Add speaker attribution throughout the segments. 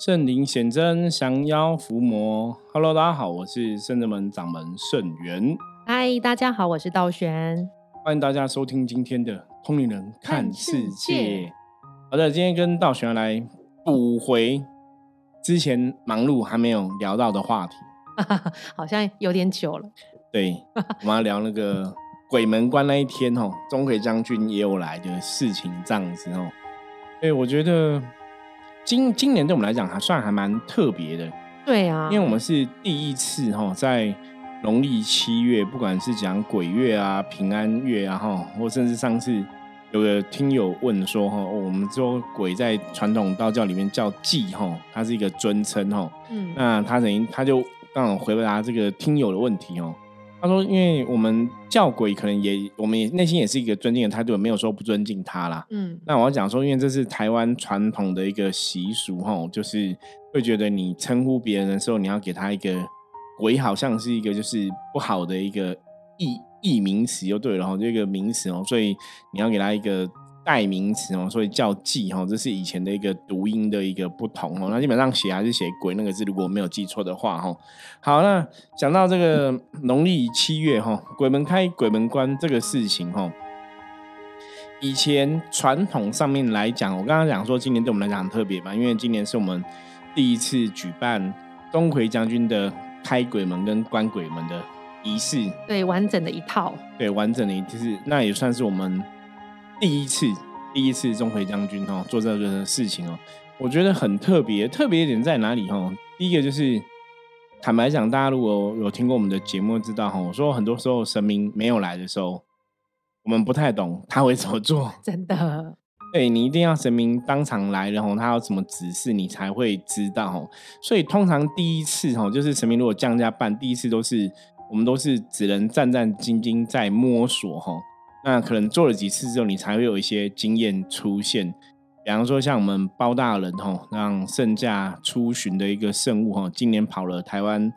Speaker 1: 圣灵显真，降妖伏魔。Hello，大家好，我是圣真门掌门圣元。
Speaker 2: 嗨，大家好，我是道玄。
Speaker 1: 欢迎大家收听今天的《通灵人看世界》。好的，今天跟道玄来补回之前忙碌还没有聊到的话题，
Speaker 2: 好像有点久了。
Speaker 1: 对，我们要聊那个鬼门关那一天哦，钟馗将军也有来的事情，这样子哦。对，我觉得。今今年对我们来讲还算还蛮特别的，
Speaker 2: 对啊，
Speaker 1: 因为我们是第一次哈，在农历七月，不管是讲鬼月啊、平安月啊哈，或甚至上次有个听友问说哈，我们说鬼在传统道教里面叫祭哈，它是一个尊称哈，嗯，那他等于他就刚好回答这个听友的问题哦。他说：“因为我们叫鬼，可能也，我们也内心也是一个尊敬的态度，没有说不尊敬他啦。嗯，那我要讲说，因为这是台湾传统的一个习俗，哈，就是会觉得你称呼别人的时候，你要给他一个鬼，好像是一个就是不好的一个义义名词，就对了，哈，这个名词哦，所以你要给他一个。”代名词哦，所以叫祭哈，这是以前的一个读音的一个不同哦。那基本上写还是写鬼那个字，如果没有记错的话哈。好，那讲到这个农历七月哈，鬼门开、鬼门关这个事情哈，以前传统上面来讲，我刚刚讲说今年对我们来讲很特别嘛，因为今年是我们第一次举办钟馗将军的开鬼门跟关鬼门的仪式，
Speaker 2: 对，完整的一套，
Speaker 1: 对，完整的一就是那也算是我们。第一次，第一次钟馗将军哦做这个事情哦，我觉得很特别。特别点在哪里哈？第一个就是，坦白讲，大家如果有听过我们的节目，知道哈，我说很多时候神明没有来的时候，我们不太懂他会怎么做。
Speaker 2: 真的，
Speaker 1: 对你一定要神明当场来，然后他有什么指示，你才会知道。所以通常第一次哈，就是神明如果降价办，第一次都是我们都是只能战战兢兢在摸索哈。那可能做了几次之后，你才会有一些经验出现。比方说，像我们包大人吼，让圣驾出巡的一个圣物吼，今年跑了台湾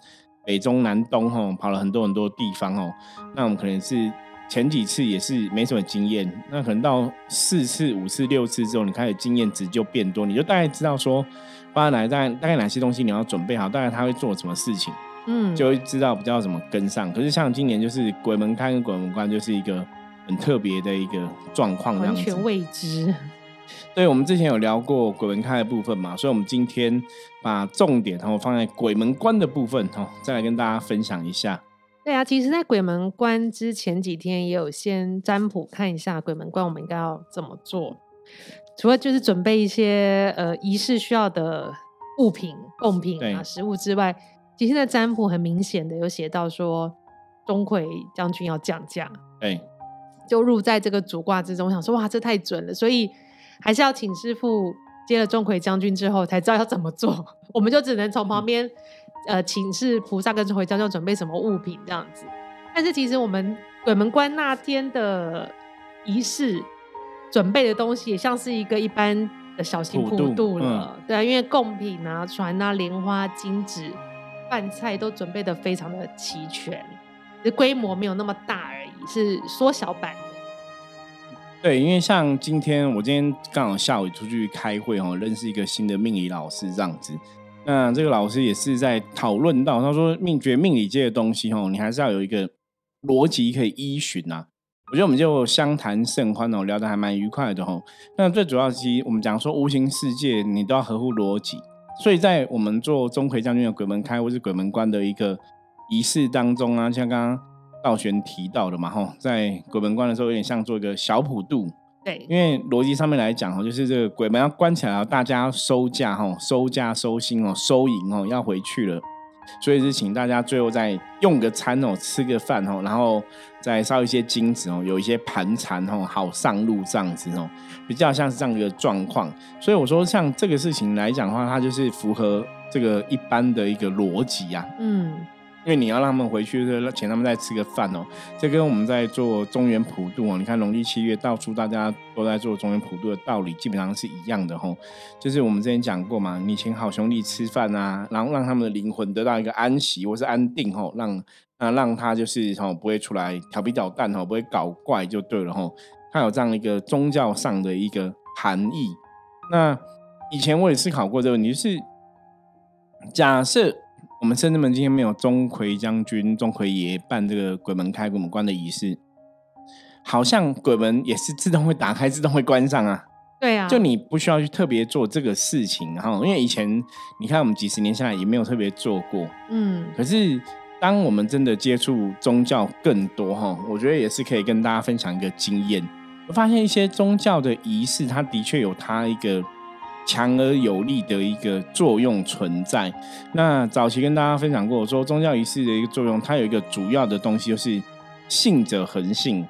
Speaker 1: 北中南东吼，跑了很多很多地方哦。那我们可能是前几次也是没什么经验，那可能到四次、五次、六次之后，你开始经验值就变多，你就大概知道说，包大人大概大概哪些东西你要准备好，大概他会做什么事情，嗯，就会知道比较怎么跟上。可是像今年就是鬼门开跟鬼门关就是一个。很特别的一个状况，
Speaker 2: 完全未知。
Speaker 1: 对，我们之前有聊过鬼门开的部分嘛，所以我们今天把重点然后放在鬼门关的部分哦，再来跟大家分享一下。
Speaker 2: 对啊，其实，在鬼门关之前几天也有先占卜看一下鬼门关我们应该要怎么做，除了就是准备一些呃仪式需要的物品、贡品啊、食物之外，其实在占卜很明显的有写到说钟馗将军要降价。
Speaker 1: 对。
Speaker 2: 就入在这个主卦之中，我想说哇，这太准了，所以还是要请师傅接了钟馗将军之后，才知道要怎么做。我们就只能从旁边呃请示菩萨跟钟馗将军准备什么物品这样子。但是其实我们鬼门关那天的仪式准备的东西，也像是一个一般的小型普渡了，对啊，因为贡品啊、船啊、莲花、金纸、饭菜都准备的非常的齐全，规模没有那么大而已。是缩小版的，
Speaker 1: 对，因为像今天我今天刚好下午出去开会哦，认识一个新的命理老师这样子。那这个老师也是在讨论到，他说命觉命理界的东西哦，你还是要有一个逻辑可以依循啊。我觉得我们就相谈甚欢哦，聊得还蛮愉快的哦。那最主要其实我们讲说无形世界，你都要合乎逻辑。所以在我们做钟馗将军的鬼门开或是鬼门关的一个仪式当中啊，像刚刚。道玄提到的嘛，哈，在鬼门关的时候，有点像做一个小普渡。
Speaker 2: 对，
Speaker 1: 因为逻辑上面来讲，哈，就是这个鬼门要关起来，大家收假，哈，收假收心哦，收银哦，要回去了，所以是请大家最后再用个餐哦，吃个饭哦，然后再烧一些金子哦，有一些盘缠哦，好上路这样子哦，比较像是这样一个状况。所以我说，像这个事情来讲的话，它就是符合这个一般的一个逻辑啊。嗯。因为你要让他们回去，请他们再吃个饭哦。这跟我们在做中原普渡哦，你看农历七月到处大家都在做中原普渡的道理，基本上是一样的吼。就是我们之前讲过嘛，你请好兄弟吃饭啊，然后让他们的灵魂得到一个安息或是安定吼，让啊让他就是吼不会出来调皮捣蛋吼，不会搞怪就对了吼。它有这样一个宗教上的一个含义。那以前我也思考过这个问题，就是假设我们圣至门今天没有钟馗将军、钟馗爷办这个鬼门开、鬼门关的仪式，好像鬼门也是自动会打开、自动会关上啊。
Speaker 2: 对啊，
Speaker 1: 就你不需要去特别做这个事情哈，因为以前你看我们几十年下来也没有特别做过。
Speaker 2: 嗯，
Speaker 1: 可是当我们真的接触宗教更多哈，我觉得也是可以跟大家分享一个经验。我发现一些宗教的仪式，它的确有它一个强而有力的一个作用存在。那早期跟大家分享过，我说宗教仪式的一个作用，它有一个主要的东西，就是信者恒信。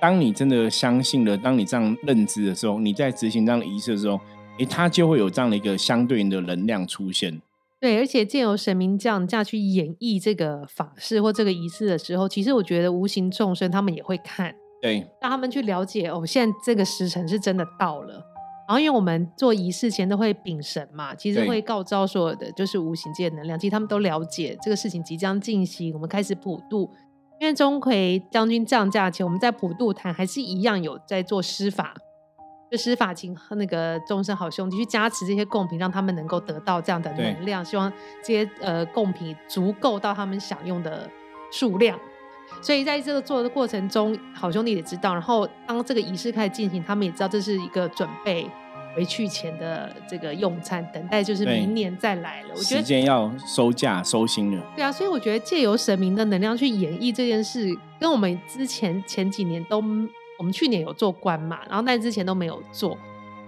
Speaker 1: 当你真的相信了，当你这样认知的时候，你在执行这样的仪式的时候，诶，它就会有这样的一个相对应的能量出现。
Speaker 2: 对，而且借由神明降价去演绎这个法事或这个仪式的时候，其实我觉得无形众生他们也会看，
Speaker 1: 对，
Speaker 2: 让他们去了解哦，现在这个时辰是真的到了。然后，因为我们做仪式前都会禀神嘛，其实会告昭所有的就是无形界能量，其实他们都了解这个事情即将进行，我们开始普渡。因为钟馗将军降价前，我们在普渡坛还是一样有在做施法，就施法请那个众生好兄弟去加持这些贡品，让他们能够得到这样的能量，希望这些呃贡品足够到他们享用的数量。所以在这个做的过程中，好兄弟也知道，然后当这个仪式开始进行，他们也知道这是一个准备。回去前的这个用餐，等待就是明年再来了。我觉得
Speaker 1: 时间要收假收心了。
Speaker 2: 对啊，所以我觉得借由神明的能量去演绎这件事，跟我们之前前几年都，我们去年有做官嘛，然后但之前都没有做，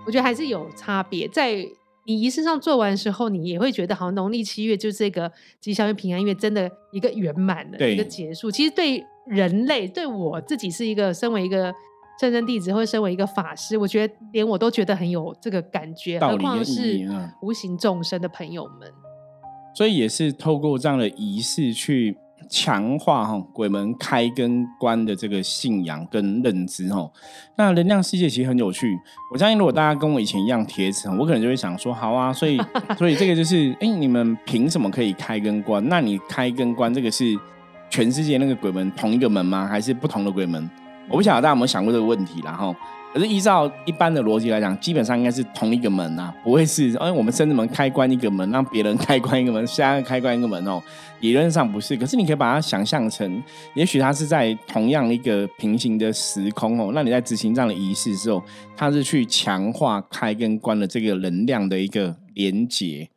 Speaker 2: 我觉得还是有差别。在你仪式上做完的时候，你也会觉得好像农历七月就是这个吉祥月、平安月，真的一个圆满的一个结束。其实对人类，对我自己是一个身为一个。圣真弟子会身为一个法师，我觉得连我都觉得很有这个感觉，何况是无形众生的朋友们。
Speaker 1: 所以也是透过这样的仪式去强化哈鬼门开跟关的这个信仰跟认知哈。那能量世界其实很有趣，我相信如果大家跟我以前一样铁齿，我可能就会想说，好啊，所以 所以这个就是，哎，你们凭什么可以开跟关？那你开跟关这个是全世界那个鬼门同一个门吗？还是不同的鬼门？我不晓得大家有没有想过这个问题，然后，可是依照一般的逻辑来讲，基本上应该是同一个门呐，不会是，哎，我们甚至门开关一个门，让别人开关一个门，下个开关一个门哦，理论上不是。可是你可以把它想象成，也许它是在同样一个平行的时空哦，那你在执行这样的仪式的时候，它是去强化开跟关的这个能量的一个连接。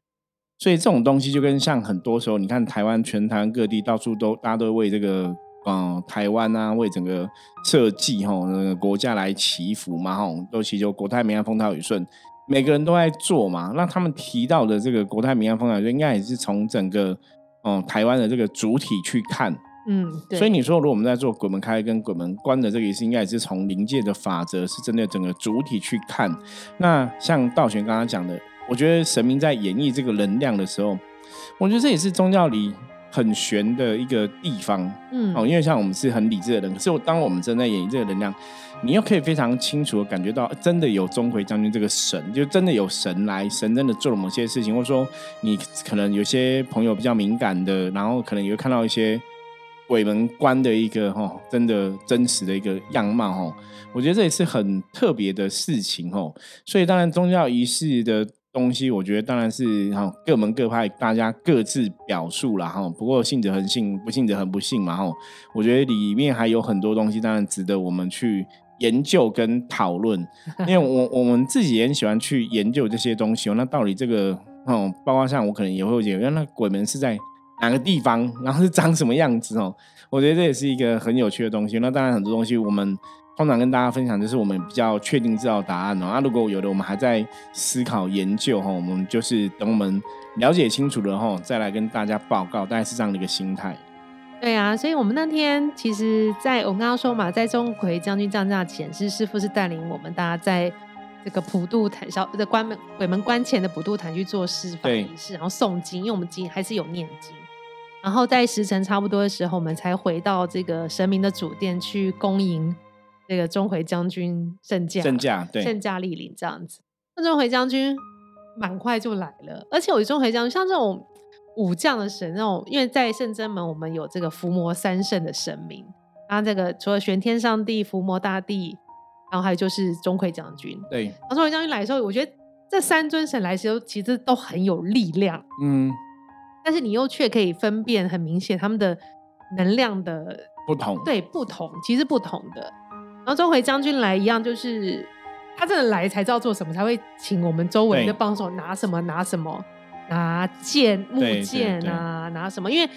Speaker 1: 所以这种东西就跟像很多时候，你看台湾全台各地到处都大家都为这个。嗯，台湾啊，为整个设计哈，那个国家来祈福嘛哈，都祈求国泰民安、风调雨顺，每个人都在做嘛。那他们提到的这个国泰民安、风调雨顺，应该也是从整个嗯台湾的这个主体去看。
Speaker 2: 嗯，
Speaker 1: 所以你说，如果我们在做鬼门开跟鬼门关的这个仪式，应该也是从临界的法则，是针对整个主体去看。那像道玄刚刚讲的，我觉得神明在演绎这个能量的时候，我觉得这也是宗教里。很玄的一个地方，
Speaker 2: 嗯，
Speaker 1: 哦，因为像我们是很理智的人，可是当我们正在演绎这个能量，你又可以非常清楚的感觉到，真的有钟馗将军这个神，就真的有神来，神真的做了某些事情，或者说你可能有些朋友比较敏感的，然后可能也会看到一些鬼门关的一个哈，真的真实的一个样貌哦，我觉得这也是很特别的事情哦，所以当然宗教仪式的。东西我觉得当然是哈各门各派大家各自表述了哈，不过信者恒信，不信者恒不信嘛哈。我觉得里面还有很多东西，当然值得我们去研究跟讨论。因为我我们自己也很喜欢去研究这些东西哦。那到底这个哦，包括像我可能也会觉得，那鬼门是在哪个地方，然后是长什么样子哦？我觉得这也是一个很有趣的东西。那当然很多东西我们。通常跟大家分享，就是我们比较确定知道答案哦。那如果有的我们还在思考研究哈，我们就是等我们了解清楚了哈，再来跟大家报告，大概是这样的一个心态。
Speaker 2: 对啊，所以我们那天其实，在我们刚刚说嘛，在钟馗将军降价前，是师傅是带领我们大家在这个普渡坛小的关门鬼门关前的普渡坛去做施法仪式，然后诵经，因为我们经还是有念经。然后在时辰差不多的时候，我们才回到这个神明的主殿去恭迎。这个钟馗将军圣驾，
Speaker 1: 圣驾对，
Speaker 2: 圣驾莅临这样子。那钟馗将军蛮快就来了，而且我钟馗将军像这种武将的神，那种因为在圣真门我们有这个伏魔三圣的神明，然后这个除了玄天上帝、伏魔大帝，然后还有就是钟馗将军。
Speaker 1: 对，
Speaker 2: 然后钟馗将军来的时候，我觉得这三尊神来的时候其实都很有力量。
Speaker 1: 嗯，
Speaker 2: 但是你又却可以分辨很明显他们的能量的
Speaker 1: 不同，
Speaker 2: 对不同，其实不同的。然后钟馗将军来一样，就是他真的来才知道做什么，才会请我们周围的帮手拿什么拿什么，拿剑木剑啊，拿什么？因为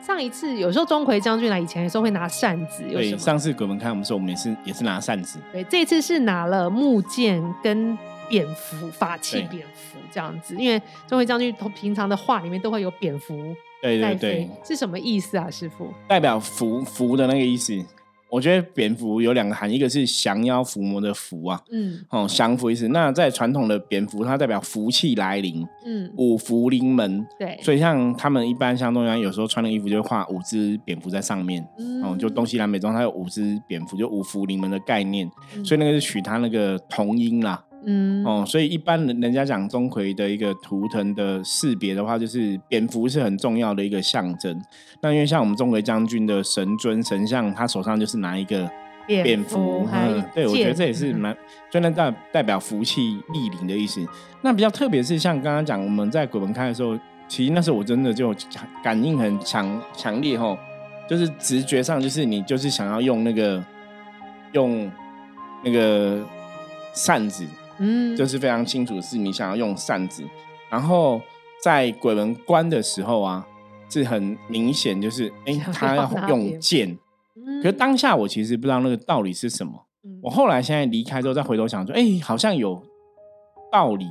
Speaker 2: 上一次有时候钟馗将军来以前有时候会拿扇子，
Speaker 1: 对，上次给我们看我们说我们也是也是拿扇子，
Speaker 2: 对，这次是拿了木剑跟蝙蝠法器蝙蝠这样子，因为钟馗将军平常的话里面都会有蝙蝠，
Speaker 1: 对对对，
Speaker 2: 是什么意思啊，师傅？
Speaker 1: 代表福福的那个意思。我觉得蝙蝠有两个含义，一个是降妖伏魔的伏啊，嗯，哦，降伏意思。那在传统的蝙蝠，它代表福气来临，嗯，五福临门，
Speaker 2: 对。
Speaker 1: 所以像他们一般像东西有时候穿的衣服就会画五只蝙蝠在上面，哦，就东西南北中它有五只蝙蝠，就五福临门的概念，所以那个是取它那个同音啦。嗯哦，所以一般人人家讲钟馗的一个图腾的识别的话，就是蝙蝠是很重要的一个象征。那因为像我们钟馗将军的神尊神像，他手上就是拿一个
Speaker 2: 蝙蝠，嗯，
Speaker 1: 对我觉得这也是蛮，就那代代表福气莅临的意思。那比较特别是像刚刚讲我们在鬼门开的时候，其实那时候我真的就感应很强强烈吼，就是直觉上就是你就是想要用那个用那个扇子。嗯，就是非常清楚，是你想要用扇子，然后在鬼门关的时候啊，是很明显，就是哎，他要用剑。可是当下我其实不知道那个道理是什么。我后来现在离开之后再回头想说，哎，好像有道理。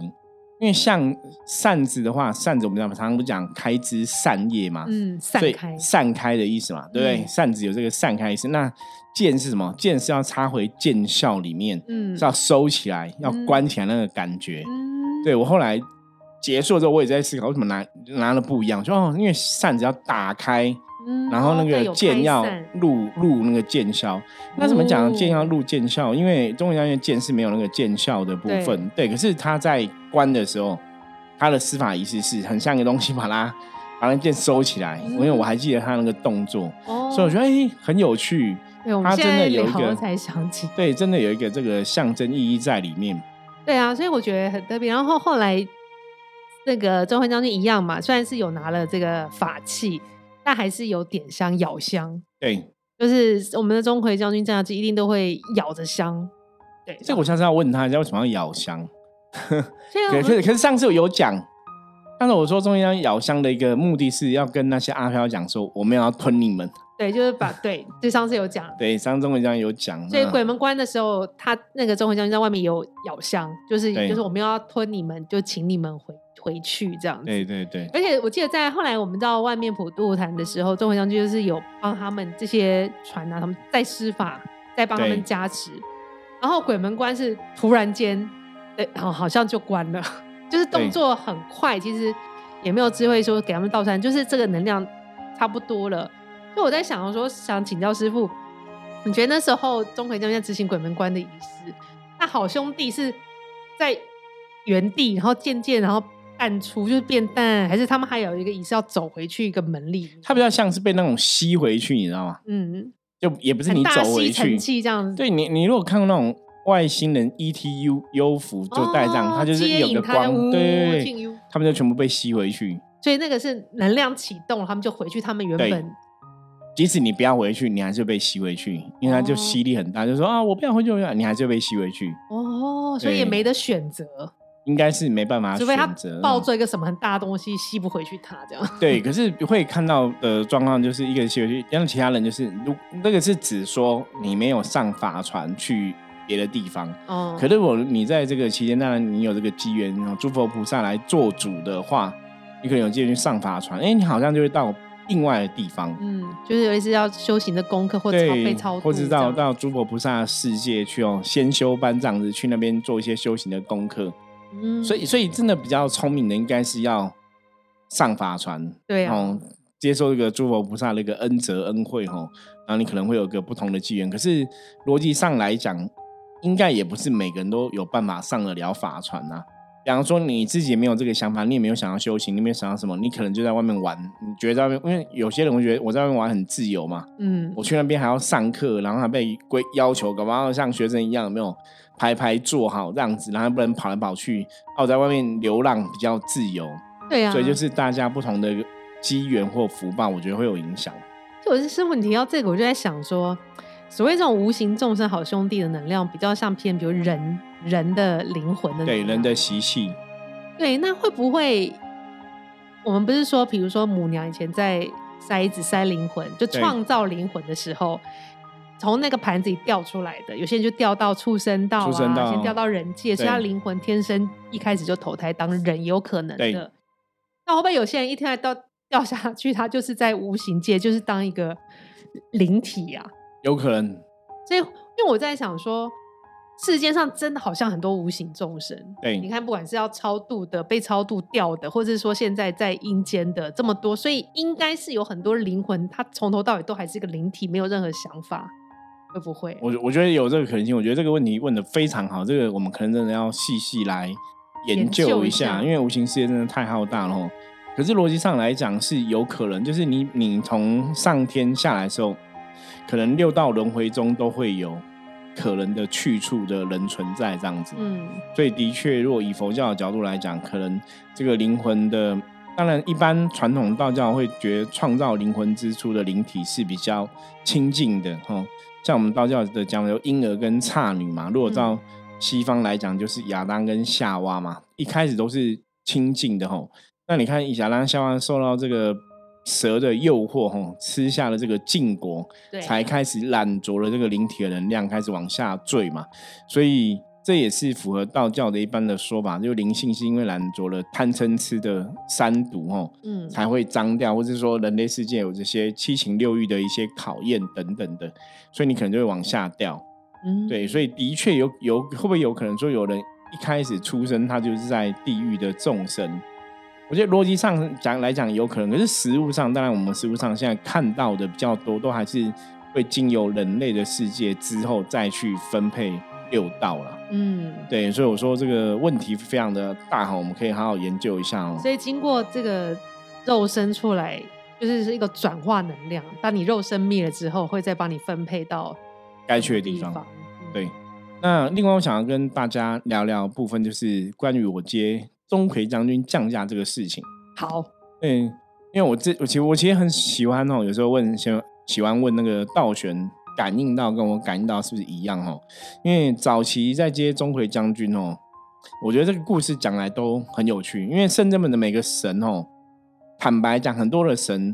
Speaker 1: 因为像扇子的话，扇子我们常常不讲开枝散叶嘛，
Speaker 2: 嗯，散开
Speaker 1: 散开的意思嘛，对不对？扇子有这个散开意思。那剑是什么？剑是要插回剑鞘里面，嗯，是要收起来，要关起来那个感觉。嗯，对我后来结束之后，我也在思考为什么拿拿了不一样。就哦，因为扇子要打开。然后那个剑要入入那个剑鞘，那怎么讲剑要入剑鞘？因为中国将军剑是没有那个剑鞘的部分，对。可是他在关的时候，他的司法仪式是很像一个东西，把它把那剑收起来。因为我还记得他那个动作，所以我觉得哎很有趣。
Speaker 2: 他真的有一个才想起，
Speaker 1: 对，真的有一个这个象征意义在里面。
Speaker 2: 对啊，所以我觉得很特别。然后后来那个周焕将军一样嘛，虽然是有拿了这个法器。但还是有点香、咬香，
Speaker 1: 对，
Speaker 2: 就是我们的钟馗将军这样子一定都会咬着香，对。
Speaker 1: 这我下次要问他，一下为什么要咬香？可是可是上次我有讲，但是我说钟馗将军咬香的一个目的是要跟那些阿飘讲说，我们要吞你们。
Speaker 2: 对，就是把对，就上次有讲，
Speaker 1: 对，上次钟馗将军有讲，
Speaker 2: 所以鬼门关的时候，他那个钟馗将军在外面有咬香，就是就是我们要吞你们，就请你们回。回去这样子，
Speaker 1: 对对对，
Speaker 2: 而且我记得在后来我们到外面普渡坛的时候，钟馗将军就是有帮他们这些船啊，他们在施法，在帮他们加持。然后鬼门关是突然间，对，好好像就关了，就是动作很快，其实也没有智慧说给他们倒山，就是这个能量差不多了。就我在想说，想请教师傅，你觉得那时候钟馗将军执行鬼门关的仪式，那好兄弟是在原地，然后渐渐，然后。淡出就是变淡，还是他们还有一个仪式要走回去一个门里？
Speaker 1: 它比较像是被那种吸回去，你知道吗？嗯，就也不是你走回去，
Speaker 2: 这样子。
Speaker 1: 对你，你如果看过那种外星人 ETU 优服，就带这样，它就是有个光，对他们就全部被吸回去。
Speaker 2: 所以那个是能量启动，他们就回去他们原本。
Speaker 1: 即使你不要回去，你还是被吸回去，因为它就吸力很大，就说啊，我不要回去，你还是被吸回去。
Speaker 2: 哦，所以也没得选择。
Speaker 1: 应该是没办法选择，
Speaker 2: 抱着一个什么很大的东西吸不回去，他这样。
Speaker 1: 对，可是会看到的状况就是一个吸回去，让其他人就是，如那个是指说你没有上法船去别的地方。哦。可是我你在这个期间，当然你有这个机缘，然后诸佛菩萨来做主的话，你可能有机会去上法船，哎，你好像就会到另外的地方。
Speaker 2: 嗯，就是有一次要修行的功课，或者被超
Speaker 1: 或者到到诸佛菩萨世界去哦，先修班这样子，去那边做一些修行的功课。所以，所以真的比较聪明的，应该是要上法船，
Speaker 2: 对啊，
Speaker 1: 接受这个诸佛菩萨的一个恩泽恩惠，哈，然后你可能会有个不同的机缘。可是逻辑上来讲，应该也不是每个人都有办法上得了法船呐。比方说你自己没有这个想法，你也没有想要修行，你没有想要什么，你可能就在外面玩。你觉得在外面，因为有些人会觉得我在外面玩很自由嘛，嗯，我去那边还要上课，然后还被规要求，搞不好像学生一样，有没有？排排坐好这样子，然后不能跑来跑去。我在外面流浪比较自由，
Speaker 2: 对啊。
Speaker 1: 所以就是大家不同的机缘或福报，我觉得会有影响。
Speaker 2: 就我是师傅，你提到这个，我就在想说，所谓这种无形众生好兄弟的能量，比较像偏比如人人的灵魂的
Speaker 1: 对人的习气。
Speaker 2: 对，那会不会我们不是说，比如说母娘以前在塞子塞灵魂，就创造灵魂的时候，从那个盘子里掉出来的，有些人就掉到畜生道啊，先掉到人界，所以他灵魂天生一开始就投胎当人，有可能的。那会不会有些人一天到 掉下去，他就是在无形界，就是当一个灵体啊？
Speaker 1: 有可能。
Speaker 2: 所以，因为我在想说，世界上真的好像很多无形众生。
Speaker 1: 对，
Speaker 2: 你看，不管是要超度的、被超度掉的，或者是说现在在阴间的这么多，所以应该是有很多灵魂，他从头到尾都还是一个灵体，没有任何想法，会不会？
Speaker 1: 我我觉得有这个可能性。我觉得这个问题问的非常好，这个我们可能真的要细细来研究一下，因为无形世界真的太浩大了。可是逻辑上来讲是有可能，就是你你从上天下来的时候，可能六道轮回中都会有可能的去处的人存在这样子。嗯，所以的确，如果以佛教的角度来讲，可能这个灵魂的，当然一般传统道教会觉得创造灵魂之初的灵体是比较亲近的哈。像我们道教的讲有婴儿跟差女嘛，如果照西方来讲，就是亚当跟夏娃嘛，一开始都是亲近的哈。那你看，以亚当夏娃受到这个蛇的诱惑，吼，吃下了这个禁果，才开始染着了这个灵体的能量，开始往下坠嘛。所以这也是符合道教的一般的说法，就灵性是因为染着了贪嗔痴的三毒，哦，嗯，才会脏掉，或者说人类世界有这些七情六欲的一些考验等等的，所以你可能就会往下掉。嗯，对，所以的确有有会不会有可能说有人一开始出生他就是在地狱的众生？我觉得逻辑上讲来讲有可能，可是实物上，当然我们实物上现在看到的比较多，都还是会经由人类的世界之后再去分配六道了。嗯，对，所以我说这个问题非常的大哈，我们可以好好研究一下哦。
Speaker 2: 所以经过这个肉身出来，就是是一个转化能量，当你肉身灭了之后，会再帮你分配到
Speaker 1: 该去的地方。对，那另外我想要跟大家聊聊部分，就是关于我接。钟馗将军降价这个事情，
Speaker 2: 好，
Speaker 1: 嗯，因为我这我其实我其实很喜欢哦，有时候问喜喜欢问那个道玄感应到跟我感应到是不是一样哦？因为早期在接钟馗将军哦，我觉得这个故事讲来都很有趣，因为圣人们的每个神哦，坦白讲，很多的神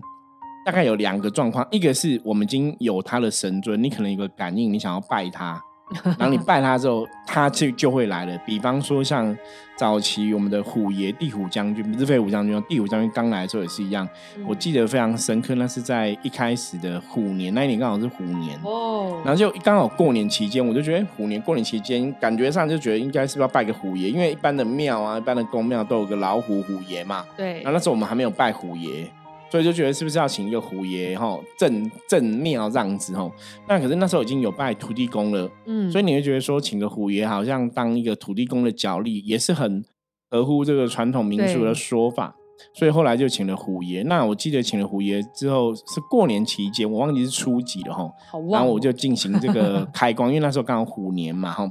Speaker 1: 大概有两个状况，一个是我们已经有他的神尊，你可能有个感应，你想要拜他。然后你拜他之后，他就就会来了。比方说，像早期我们的虎爷地虎将军，不是飞虎将军，地虎将军刚来的时候也是一样。我记得非常深刻，那是在一开始的虎年，那一年刚好是虎年哦。然后就刚好过年期间，我就觉得虎年过年期间，感觉上就觉得应该是要拜个虎爷，因为一般的庙啊，一般的宫庙都有个老虎虎爷嘛。
Speaker 2: 对。
Speaker 1: 然后那时候我们还没有拜虎爷。所以就觉得是不是要请一个虎爷哈镇镇庙这样子哈？那可是那时候已经有拜土地公了，嗯，所以你会觉得说请个虎爷好像当一个土地公的角力也是很合乎这个传统民俗的说法，所以后来就请了虎爷。那我记得请了虎爷之后是过年期间，我忘记是初几了哈，然后我就进行这个开光，因为那时候刚好虎年嘛哈。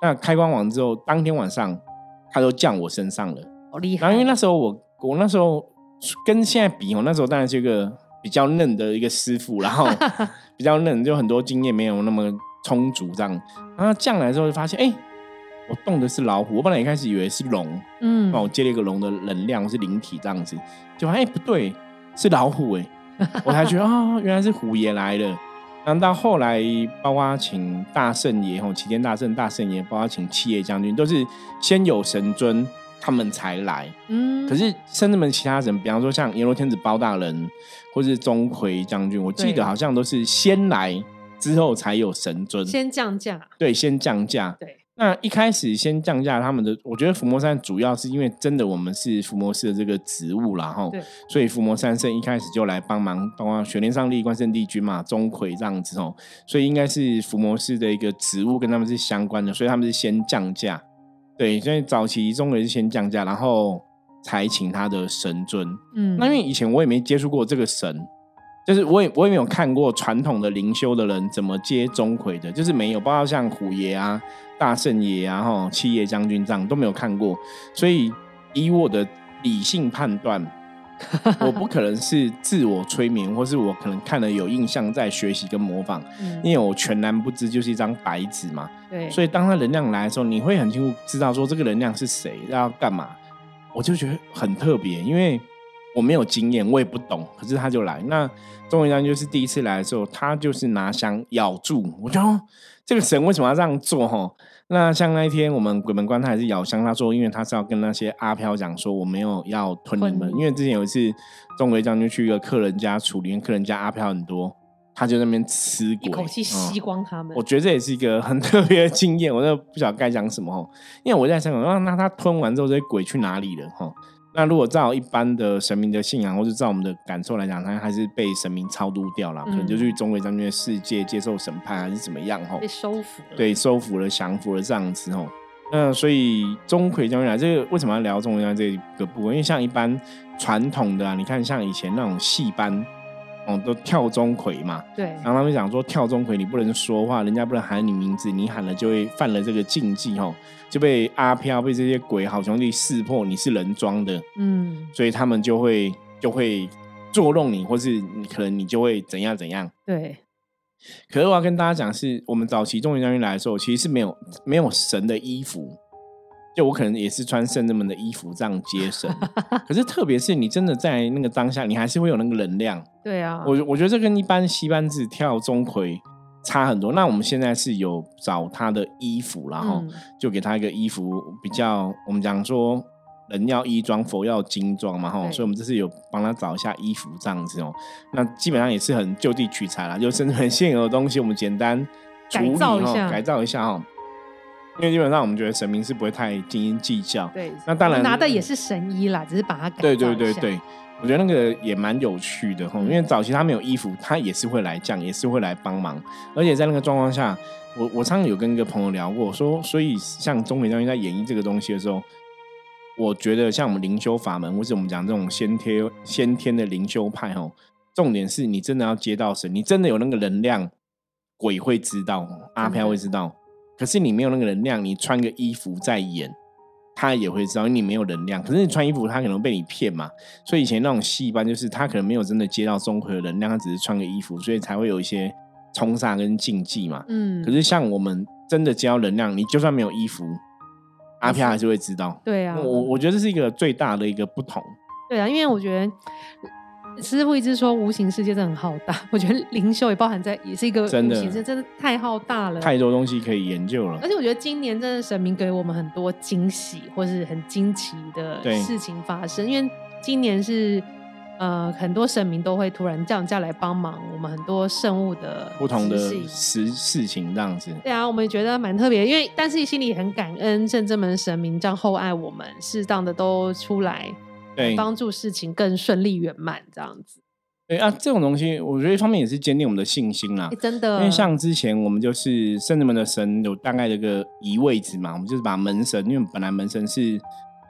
Speaker 1: 那开光完之后，当天晚上他都降我身上了，
Speaker 2: 好厉害。
Speaker 1: 然后因为那时候我我那时候。跟现在比哦，那时候当然是一个比较嫩的一个师傅，然后 比较嫩，就很多经验没有那么充足这样。然后降来之后就发现，哎，我动的是老虎，我本来一开始以为是龙，嗯，帮我接了一个龙的能量是灵体这样子，就哎不对，是老虎哎，我才觉得啊，原来是虎爷来了。然后到后来，包括请大圣爷吼，齐天大圣、大圣爷，包括请七爷将军，都是先有神尊。他们才来，嗯，可是甚至们其他人，比方说像阎罗天子包大人，或是钟馗将军，我记得好像都是先来之后才有神尊，
Speaker 2: 先降价，
Speaker 1: 对，先降价，
Speaker 2: 对。
Speaker 1: 那一开始先降价，他们的，我觉得伏魔山主要是因为真的我们是伏魔师的这个职务啦，哈，所以伏魔三圣一开始就来帮忙，包括雪莲上帝、关圣帝君嘛、钟馗这样子哦，所以应该是伏魔师的一个职务跟他们是相关的，所以他们是先降价。对，所以早期中人是先降价，然后才请他的神尊。嗯，那因为以前我也没接触过这个神，就是我也我也没有看过传统的灵修的人怎么接钟馗的，就是没有，包括像虎爷啊、大圣爷啊、哈七爷将军这样都没有看过。所以以我的理性判断，我不可能是自我催眠，或是我可能看了有印象在学习跟模仿，因为我全然不知，就是一张白纸嘛。
Speaker 2: 对，
Speaker 1: 所以当他能量来的时候，你会很清楚知道说这个能量是谁要干嘛。我就觉得很特别，因为我没有经验，我也不懂，可是他就来。那钟伟章就是第一次来的时候，他就是拿香咬住，我觉得这个神为什么要这样做？哈。那像那一天我们鬼门关，他还是咬香。他说，因为他是要跟那些阿飘讲说，我没有要吞你们。因为之前有一次，钟馗将军去一个客人家处理，客人家阿飘很多，他就那边吃鬼，
Speaker 2: 一口气吸光他们。
Speaker 1: 我觉得这也是一个很特别的经验，我都不晓得该讲什么因为我在想，那那他吞完之后，这些鬼去哪里了？哈。那如果照一般的神明的信仰，或者照我们的感受来讲，他还是被神明超度掉了，可能就去中鬼将军的世界接受审判，还是怎么样？哈，
Speaker 2: 被收服了。
Speaker 1: 对，收服了，降服了这样子。哈，那所以钟馗将军来，这个为什么要聊钟馗将军这个部分？因为像一般传统的啊，你看像以前那种戏班。哦，都跳钟馗嘛，
Speaker 2: 对。
Speaker 1: 然后他们讲说跳钟馗，你不能说话，人家不能喊你名字，你喊了就会犯了这个禁忌，哦，就被阿飘被这些鬼好兄弟识破你是人装的，嗯，所以他们就会就会捉弄你，或是你可能你就会怎样怎样。
Speaker 2: 对。
Speaker 1: 可是我要跟大家讲，是我们早期中原将军来的时候，其实是没有没有神的衣服。就我可能也是穿圣人们的衣服这样接生，可是特别是你真的在那个当下，你还是会有那个能量。
Speaker 2: 对啊，
Speaker 1: 我我觉得这跟一般戏班子跳钟馗差很多。那我们现在是有找他的衣服，然后就给他一个衣服，比较我们讲说人要衣装，佛要金装嘛，哈，所以我们这次有帮他找一下衣服这样子哦。那基本上也是很就地取材啦，就甚至很现有的东西，我们简单
Speaker 2: 改造一下，
Speaker 1: 改造一下哈。因为基本上我们觉得神明是不会太斤斤计较，
Speaker 2: 对，
Speaker 1: 那当然
Speaker 2: 拿的也是神医啦，只是把它改
Speaker 1: 对对对对，我觉得那个也蛮有趣的哈。因为早期他没有衣服，他也是会来降，也是会来帮忙。而且在那个状况下，我我常常有跟一个朋友聊过，说所以像中美将军在演绎这个东西的时候，我觉得像我们灵修法门，或者我们讲这种先天先天的灵修派哈，重点是你真的要接到神，你真的有那个能量，鬼会知道，阿飘会知道。可是你没有那个能量，你穿个衣服在演，他也会知道你没有能量。可是你穿衣服，他可能被你骗嘛。所以以前那种戏班，就是他可能没有真的接到综合的能量，他只是穿个衣服，所以才会有一些冲煞跟禁忌嘛。嗯。可是像我们真的接到能量，你就算没有衣服，阿飘还是会知道。
Speaker 2: 对啊。
Speaker 1: 我我觉得这是一个最大的一个不同。
Speaker 2: 对啊，因为我觉得。师傅一直说无形世界真的很浩大，我觉得灵修也包含在，也是一个无形世，真的太浩大了，
Speaker 1: 太多东西可以研究了。
Speaker 2: 而且我觉得今年真的神明给我们很多惊喜，或是很惊奇的事情发生。因为今年是呃很多神明都会突然降价来帮忙我们很多圣物的
Speaker 1: 不同的事事情这样子。
Speaker 2: 对啊，我们觉得蛮特别，因为但是心里很感恩圣这门神明这样厚爱我们，适当的都出来。帮助事情更顺利圆满，这样子。
Speaker 1: 对啊，这种东西，我觉得一方面也是坚定我们的信心啦。
Speaker 2: 真的，
Speaker 1: 因为像之前我们就是圣人们的神有大概这个移位置嘛，我们就是把门神，因为本来门神是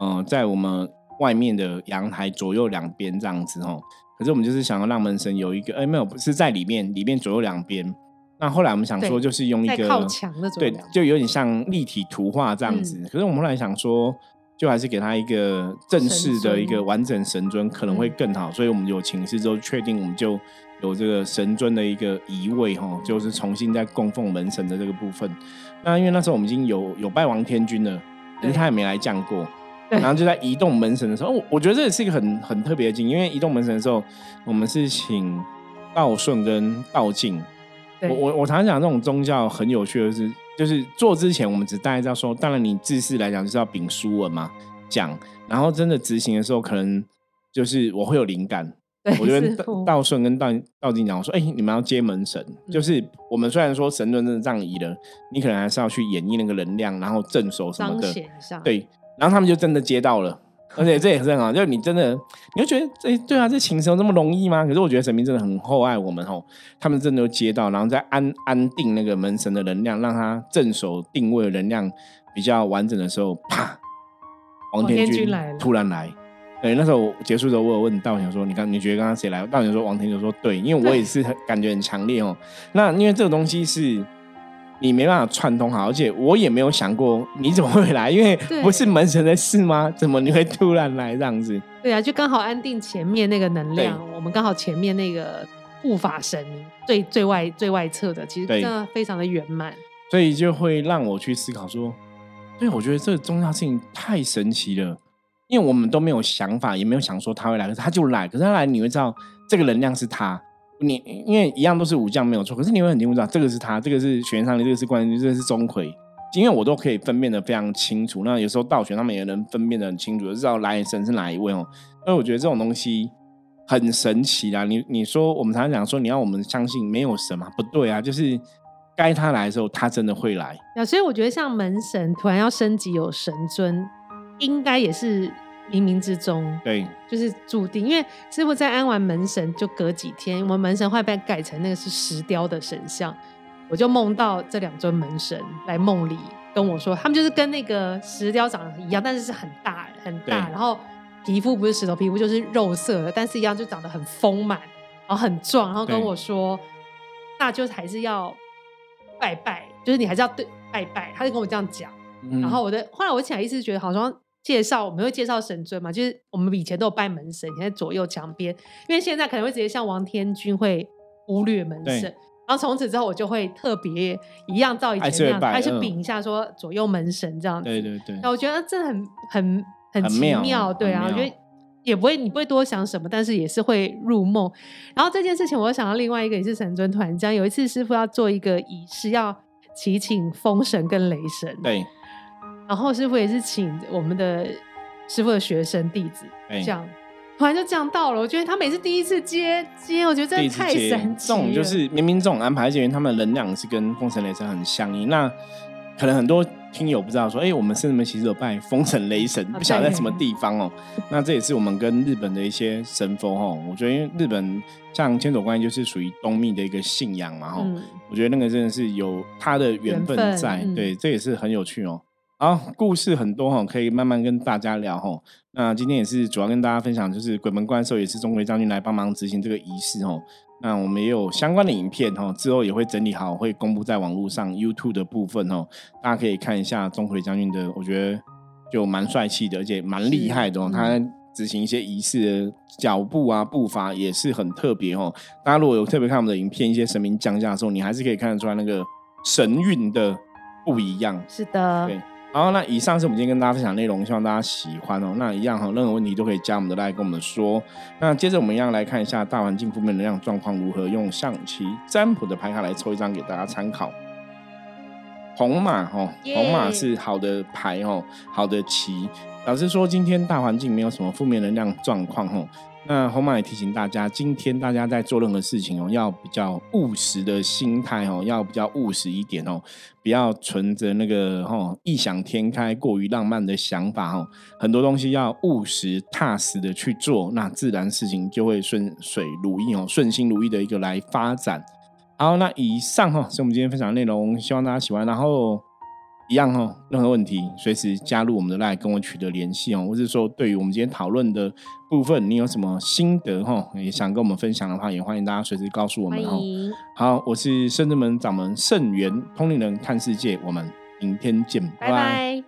Speaker 1: 嗯在我们外面的阳台左右两边这样子哦。可是我们就是想要让门神有一个，哎，没有，不是在里面，里面左右两边。那后来我们想说，就是用一个
Speaker 2: 靠墙的，
Speaker 1: 对，就有点像立体图画这样子。可是我们后来想说。就还是给他一个正式的一个完整神尊可能会更好，所以我们有请示之后确定，我们就有这个神尊的一个移位哈，就是重新再供奉门神的这个部分。那因为那时候我们已经有有拜王天君了，可是他也没来降过。然后就在移动门神的时候，我我觉得这也是一个很很特别的经，因为移动门神的时候，我们是请道顺跟道静。我我我常常讲这种宗教很有趣的是。就是做之前，我们只大概知道说，当然你自私来讲就是要秉书文嘛，讲，然后真的执行的时候，可能就是我会有灵感。我觉得道顺跟道道静讲我说，哎，你们要接门神，就是我们虽然说神论真的让仪了，你可能还是要去演绎那个能量，然后镇守什么的，对，然后他们就真的接到了。而且这也是很好，就是你真的，你会觉得这对啊，这请神这么容易吗？可是我觉得神明真的很厚爱我们哦，他们真的都接到，然后再安安定那个门神的能量，让他镇守定位能量比较完整的时候，啪，
Speaker 2: 王天君来了，
Speaker 1: 突然来。对，那时候结束的时候，我有问道贤说：“你刚你觉得刚刚谁来？”道贤说：“王天就说对，因为我也是很感觉很强烈哦。那因为这个东西是你没办法串通好，而且我也没有想过你怎么会来，因为 不是门神的事吗？怎么你会突然来这样子？
Speaker 2: 对啊，就刚好安定前面那个能量，我们刚好前面那个护法神最最外最外侧的，其实
Speaker 1: 对
Speaker 2: 真的非常的圆满。
Speaker 1: 所以就会让我去思考说，对我觉得这个宗教事情太神奇了，因为我们都没有想法，也没有想说他会来，可是他就来，可是他来你会知道这个能量是他。你因为一样都是武将没有错，可是你会很清楚知道这个是他，这个是玄上帝，这个是关羽，这个是钟馗，因为我都可以分辨的非常清楚。那有时候道玄他们也能分辨的很清楚，就知道来神是哪一位哦。所以我觉得这种东西很神奇啦。你你说我们常常讲说你要我们相信没有神嘛？不对啊，就是该他来的时候，他真的会来。
Speaker 2: 啊，所以我觉得像门神突然要升级有神尊，应该也是冥冥之中，
Speaker 1: 对，
Speaker 2: 就是注定。因为师傅在安完门神就隔几天，我们门神会被改成那个是石雕的神像，我就梦到这两尊门神来梦里跟我说，他们就是跟那个石雕长得一样，但是是很大很大，然后皮肤不是石头皮肤，就是肉色的，但是一样就长得很丰满，然后很壮，然后跟我说，那就还是要拜拜，就是你还是要对拜拜，他就跟我这样讲。
Speaker 1: 嗯
Speaker 2: 然后我的后来我起来意思是觉得好像介绍我们会介绍神尊嘛，就是我们以前都有拜门神，现在左右墙边，因为现在可能会直接像王天君会忽略门神，然后从此之后我就会特别一样照以前那样，还是
Speaker 1: 嗯。
Speaker 2: 禀一下说左右门神这样子。
Speaker 1: 对对对。
Speaker 2: 那我觉得这很很很奇
Speaker 1: 妙
Speaker 2: 妙，对啊，我觉得也不会你不会多想什么，但是也是会入梦。然后这件事情，我又想到另外一个也是神尊团将，有一次师傅要做一个仪式，要祈请风神跟雷神，
Speaker 1: 对
Speaker 2: 然后师傅也是请我们的师傅的学生弟子
Speaker 1: 对
Speaker 2: 这样。突然就这样到了，我觉得他每次第一次接接，我觉得真的太神奇了。
Speaker 1: 这种就是明明这种安排，而且因为他们的能量是跟风神雷神很相应。那可能很多听友不知道说，哎、我们圣人们其实有拜风神雷神，不晓得在什么地方哦。那这也是我们跟日本的一些神佛哦。我觉得因为日本像千手观音就是属于东密的一个信仰嘛哈、
Speaker 2: 嗯，
Speaker 1: 我觉得那个真的是有它的缘分
Speaker 2: 缘分
Speaker 1: 在，
Speaker 2: 嗯
Speaker 1: 对，这也是很有趣哦。好，故事很多哈，可以慢慢跟大家聊哈。那今天也是主要跟大家分享，就是鬼门关的时候，也是钟馗将军来帮忙执行这个仪式哦。那我们也有相关的影片哦，之后也会整理好，会公布在网络上 YouTube 的部分哦，大家可以看一下钟馗将军的，我觉得就蛮帅气的，而且蛮厉害的哦。
Speaker 2: 是
Speaker 1: 他执行一些仪式的脚步啊、步伐也是很特别哦。大家如果有特别看我们的影片，一些神明降价的时候，你还是可以看得出来那个神韵的不一样。
Speaker 2: 是的，
Speaker 1: 对好，那以上是我们今天跟大家分享内容，希望大家喜欢哦。那一样哈，任何问题都可以加我们的赖跟我们说。那接着我们一样来看一下大环境负面能量状况如何，用象棋占卜的牌卡来抽一张给大家参考。红马哦，
Speaker 2: 耶
Speaker 1: 红马是好的牌哦，好的棋。老实说，今天大环境没有什么负面能量状况哦。那红马也提醒大家，今天大家在做任何事情哦，要比较务实的心态哦，要比较务实一点哦，不要存着那个哦异想天开、过于浪漫的想法哦。很多东西要务实、踏实的去做，那自然事情就会顺水如意哦，顺心如意的一个来发展。好，那以上哈是我们今天分享的内容，希望大家喜欢。然后一样哈，任何问题随时加入我们的 line 跟我取得联系哦，或者说对于我们今天讨论的部分，你有什么心得哈，也想跟我们分享的话，也欢迎大家随时告诉我们哦。好，我是圣智门掌门圣元通灵人看世界，我们明天见，
Speaker 2: 拜拜。